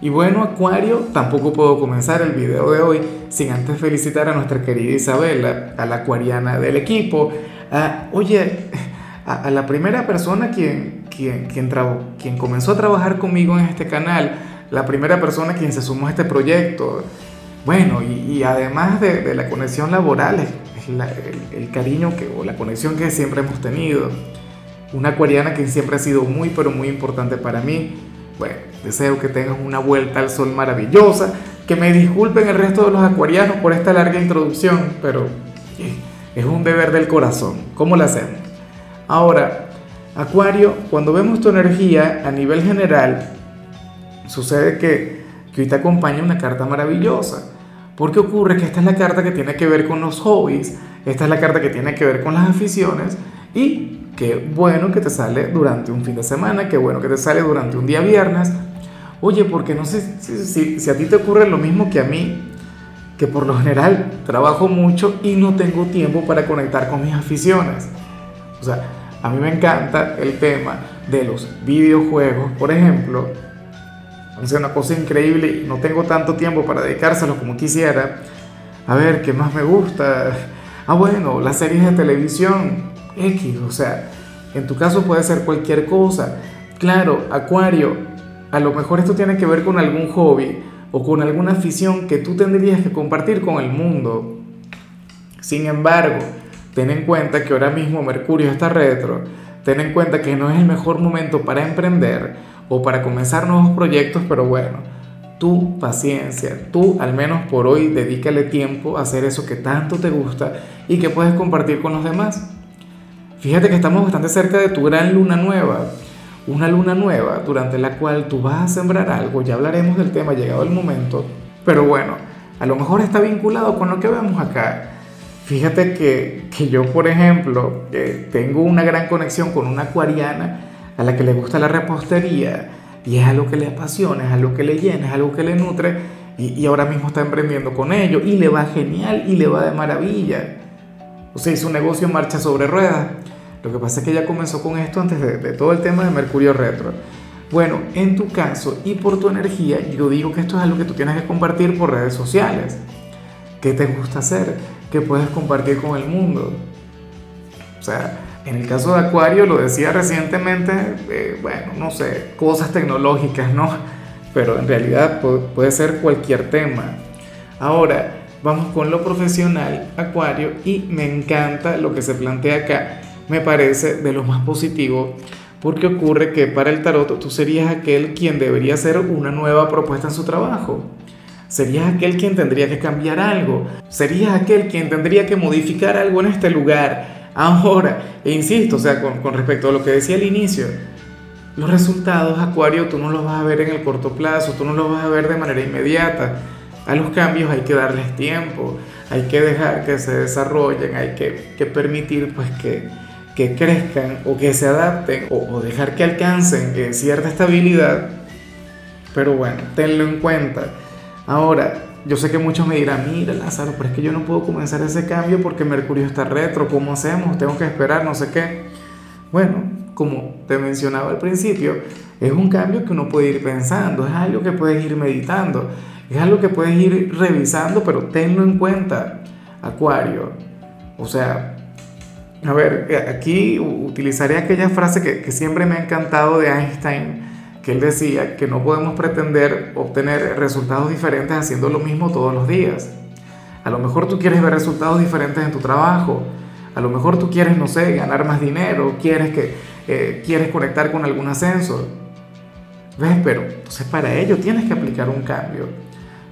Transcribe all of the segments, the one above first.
Y bueno, Acuario, tampoco puedo comenzar el video de hoy sin antes felicitar a nuestra querida Isabela, a la acuariana del equipo. oye, a, la primera persona quien, quien, quien, comenzó a trabajar conmigo en este canal, la primera persona quien se sumó a este proyecto. Bueno, y, además de, la conexión laboral, el, el, cariño que, o la conexión que siempre hemos tenido. Una acuariana que siempre ha sido muy, pero muy importante para mí bueno, deseo que tengas una vuelta al sol maravillosa. Que me disculpen el resto de los acuarianos por esta larga introducción, pero es un deber del corazón. ¿Cómo lo hacemos? Ahora, Acuario, cuando vemos tu energía a nivel general, sucede que, que hoy te acompaña una carta maravillosa. Porque ocurre que esta es la carta que tiene que ver con los hobbies, esta es la carta que tiene que ver con las aficiones y qué bueno que te sale durante un fin de semana, qué bueno que te sale durante un día viernes. Oye, porque no sé si, si, a ti te ocurre lo mismo que a mí, que por lo general trabajo mucho y no tengo tiempo para conectar con mis aficiones. O sea, a mí me encanta el tema de los videojuegos, por ejemplo. Es una cosa increíble y no tengo tanto tiempo para dedicárselo como quisiera. A ver, ¿qué más me gusta? Ah, bueno, las series de televisión. X, o sea, en tu caso puede ser cualquier cosa. Claro, Acuario, a lo mejor esto tiene que ver con algún hobby o con alguna afición que tú tendrías que compartir con el mundo. Sin embargo, ten en cuenta que ahora mismo Mercurio está retro, ten en cuenta que no es el mejor momento para emprender o para comenzar nuevos proyectos, pero bueno, tu paciencia, tú al menos por hoy dedícale tiempo a hacer eso que tanto te gusta y que puedes compartir con los demás. Fíjate que estamos bastante cerca de tu gran luna nueva, una luna nueva durante la cual tú vas a sembrar algo, ya hablaremos del tema llegado el momento, pero bueno, a lo mejor está vinculado con lo que vemos acá. Fíjate que, que yo, por ejemplo, tengo una gran conexión con una acuariana a la que le gusta la repostería y es algo que le apasiona, es algo que le llena, es algo que le nutre y, y ahora mismo está emprendiendo con ello y le va genial y le va de maravilla. O sea, su negocio marcha sobre ruedas. Lo que pasa es que ya comenzó con esto antes de, todo el tema de Mercurio retro. Bueno, en tu caso y por tu energía, yo digo que esto es algo que tú tienes que compartir por redes sociales. ¿Qué te gusta hacer? ¿Qué puedes compartir con el mundo? O sea, en el caso de Acuario, lo decía recientemente, eh, bueno, no sé, cosas tecnológicas, ¿no? Pero en realidad puede ser cualquier tema. Ahora, vamos con lo profesional, Acuario, y me encanta lo que se plantea acá me parece de lo más positivo porque ocurre que para el tarot tú serías aquel quien debería hacer una nueva propuesta en su trabajo. Serías aquel quien tendría que cambiar algo. Serías aquel quien tendría que modificar algo en este lugar. Ahora, e insisto, o sea, con, con respecto a lo que decía al inicio, los resultados, Acuario, tú no los vas a ver en el corto plazo, tú no los vas a ver de manera inmediata. A los cambios hay que darles tiempo, hay que dejar que se desarrollen, hay que, que permitir pues que, que crezcan o que se adapten o, dejar que alcancen eh, cierta estabilidad. Pero bueno, tenlo en cuenta. Ahora, yo sé que muchos me dirán, mira Lázaro, pero es que yo no puedo comenzar ese cambio porque Mercurio está retro, ¿cómo hacemos? Tengo que esperar, no sé qué. Bueno, como te mencionaba al principio, es un cambio que uno puede ir pensando, es algo que puedes ir meditando, es algo que puedes ir revisando, pero tenlo en cuenta, Acuario. O sea, a ver, aquí utilizaré aquella frase que, siempre me ha encantado de Einstein, que él decía que no podemos pretender obtener resultados diferentes haciendo lo mismo todos los días. A lo mejor tú quieres ver resultados diferentes en tu trabajo, a lo mejor tú quieres, no sé, ganar más dinero, quieres, que, eh, quieres conectar con algún ascenso. ¿Ves? Pero entonces para ello tienes que aplicar un cambio.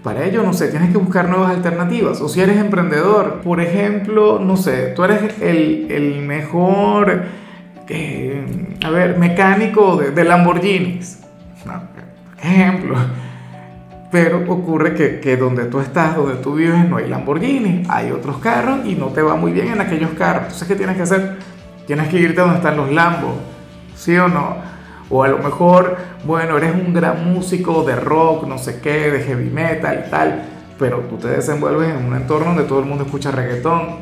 Para ello, no sé, tienes que buscar nuevas alternativas. O si eres emprendedor, por ejemplo, no sé, tú eres el, mejor, eh, a ver, mecánico de, Lamborghinis. ejemplo. Pero ocurre que, que, donde tú estás, donde tú vives, no hay Lamborghini, hay otros carros y no te va muy bien en aquellos carros. Entonces, ¿qué tienes que hacer? Tienes que irte donde están los Lambos, ¿sí o no? O a lo mejor, bueno, eres un gran músico de rock, no sé qué, de heavy metal y tal, pero tú te desenvuelves en un entorno donde todo el mundo escucha reggaetón.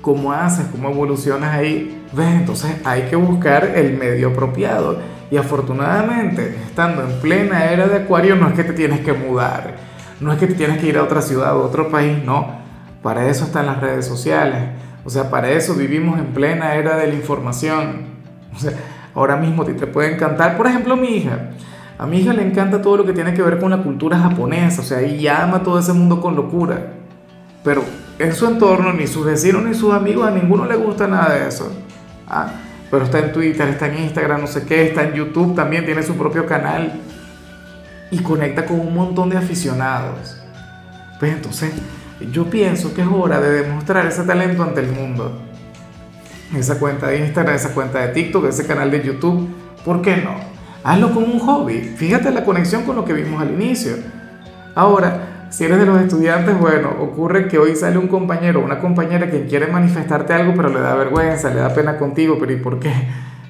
¿Cómo haces? ¿Cómo evolucionas ahí? ¿Ves? Entonces hay que buscar el medio apropiado. Y afortunadamente, estando en plena era de Acuario, no es que te tienes que mudar, no es que te tienes que ir a otra ciudad o otro país, no. Para eso están las redes sociales. O sea, para eso vivimos en plena era de la información. O sea, ahora mismo te, te puede encantar, por ejemplo, mi hija. A mi hija le encanta todo lo que tiene que ver con la cultura japonesa, o sea, ella ama todo ese mundo con locura. Pero en su entorno, ni sus vecinos ni sus amigos, a ninguno le gusta nada de eso. Ah, pero está en Twitter, está en Instagram, no sé qué, está en YouTube, también tiene su propio canal y conecta con un montón de aficionados. Pues entonces, yo pienso que es hora de demostrar ese talento ante el mundo. Esa cuenta de Instagram, esa cuenta de TikTok, ese canal de YouTube, ¿por qué no? Hazlo como un hobby. Fíjate la conexión con lo que vimos al inicio. Ahora, si eres de los estudiantes, bueno, ocurre que hoy sale un compañero o una compañera que quiere manifestarte algo, pero le da vergüenza, le da pena contigo, pero ¿y por qué?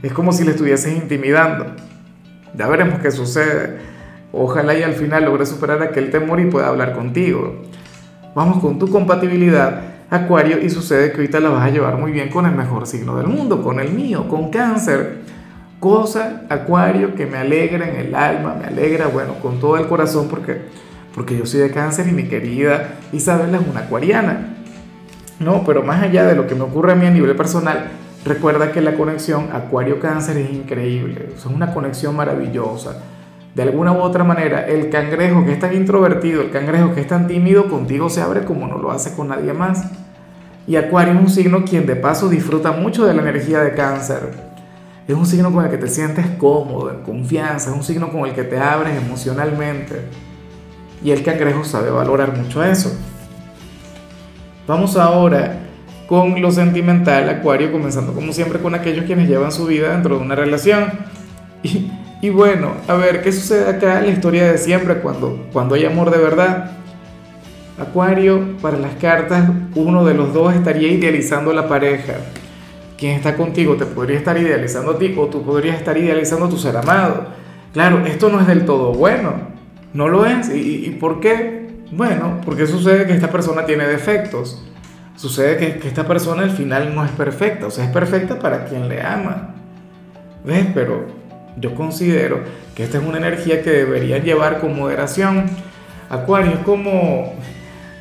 Es como si le estuvieses intimidando. Ya veremos qué sucede. Ojalá y al final logre superar aquel temor y pueda hablar contigo. Vamos con tu compatibilidad, Acuario, y sucede que ahorita la vas a llevar muy bien con el mejor signo del mundo, con el mío, con cáncer. Cosa, Acuario, que me alegra en el alma, me alegra, bueno, con todo el corazón, porque porque yo soy de cáncer y mi querida Isabel es una acuariana. No, pero más allá de lo que me ocurre a mí a nivel personal, recuerda que la conexión acuario-cáncer es increíble, es una conexión maravillosa. De alguna u otra manera, el cangrejo que es tan introvertido, el cangrejo que es tan tímido, contigo se abre como no lo hace con nadie más. Y Acuario es un signo quien de paso disfruta mucho de la energía de cáncer. Es un signo con el que te sientes cómodo, en confianza, es un signo con el que te abres emocionalmente. Y el cangrejo sabe valorar mucho eso. Vamos ahora con lo sentimental, Acuario, comenzando como siempre con aquellos quienes llevan su vida dentro de una relación. Y, y bueno, a ver, ¿qué sucede acá? La historia de siempre, cuando, cuando hay amor de verdad. Acuario, para las cartas, uno de los dos estaría idealizando la pareja. Quien está contigo te podría estar idealizando a ti o tú podrías estar idealizando a tu ser amado. Claro, esto no es del todo bueno. No lo es. ¿Y, por qué? Bueno, porque sucede que esta persona tiene defectos. Sucede que, que, esta persona al final no es perfecta. O sea, es perfecta para quien le ama. ¿Ves? Pero yo considero que esta es una energía que debería llevar con moderación. Acuario es como,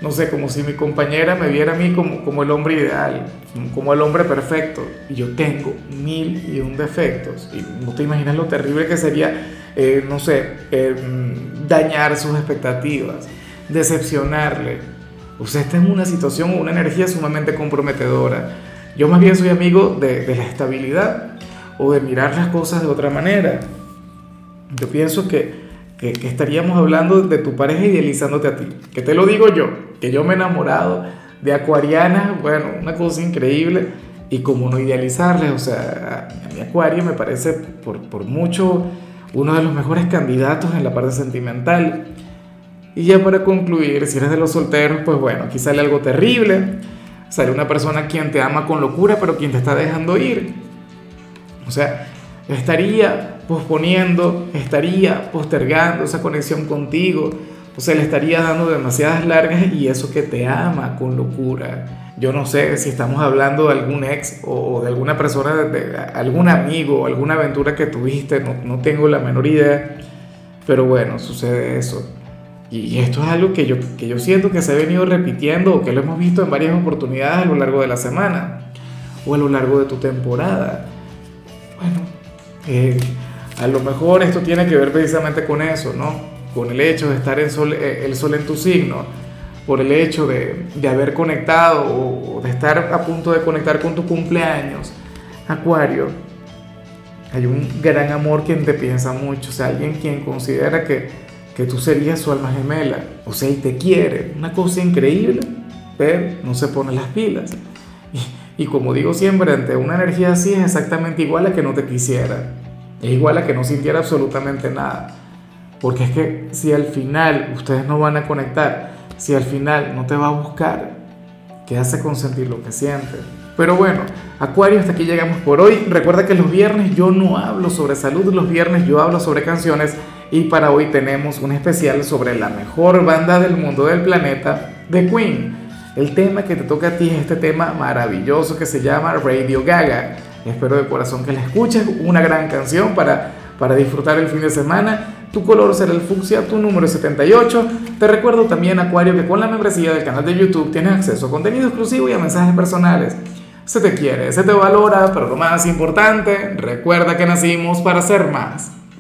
no sé, como si mi compañera me viera a mí como, como el hombre ideal, como el hombre perfecto. Y yo tengo mil y un defectos. Y no te imaginas lo terrible que sería eh, no sé, eh, dañar sus expectativas, decepcionarle. O sea, esta es una situación una energía sumamente comprometedora. Yo más bien soy amigo de, la estabilidad o de mirar las cosas de otra manera. Yo pienso que, que, estaríamos hablando de tu pareja idealizándote a ti. Que te lo digo yo, que yo me he enamorado de acuariana, bueno, una cosa increíble. Y como no idealizarles, o sea, a mi acuario me parece por, por mucho uno de los mejores candidatos en la parte sentimental. Y ya para concluir, si eres de los solteros, pues bueno, aquí sale algo terrible. Sale una persona quien te ama con locura, pero quien te está dejando ir. O sea, estaría posponiendo, estaría postergando esa conexión contigo. O sea, le estaría dando demasiadas largas y eso que te ama con locura. Yo no sé si estamos hablando de algún ex o de alguna persona, de, algún amigo, alguna aventura que tuviste, no, no tengo la menor idea, pero bueno, sucede eso. Y esto es algo que yo, que yo siento que se ha venido repitiendo o que lo hemos visto en varias oportunidades a lo largo de la semana o a lo largo de tu temporada. Eh, a lo mejor esto tiene que ver precisamente con eso, ¿no? Con el hecho de estar en eh, el sol en tu signo por el hecho de, de haber conectado o, de estar a punto de conectar con tu cumpleaños, Acuario, hay un gran amor quien te piensa mucho, o sea, alguien quien considera que, que tú serías su alma gemela, o sea, y te quiere, una cosa increíble, pero no se pone las pilas. Y, como digo siempre, ante una energía así es exactamente igual a que no te quisiera, es igual a que no sintiera absolutamente nada. Porque es que si al final ustedes no van a conectar, si al final no te va a buscar, ¿qué hace con sentir lo que siente? Pero bueno, Acuario, hasta aquí llegamos por hoy. Recuerda que los viernes yo no hablo sobre salud, los viernes yo hablo sobre canciones y para hoy tenemos un especial sobre la mejor banda del mundo del planeta, The Queen. El tema que te toca a ti es este tema maravilloso que se llama Radio Gaga. Espero de corazón que la escuches, una gran canción para, para disfrutar el fin de semana tu color será el fucsia, tu número es 78. Te recuerdo también, Acuario, que con la membresía del canal de YouTube tienes acceso a contenido exclusivo y a mensajes personales. Se te quiere, se te valora, pero lo más importante, recuerda que nacimos para ser más.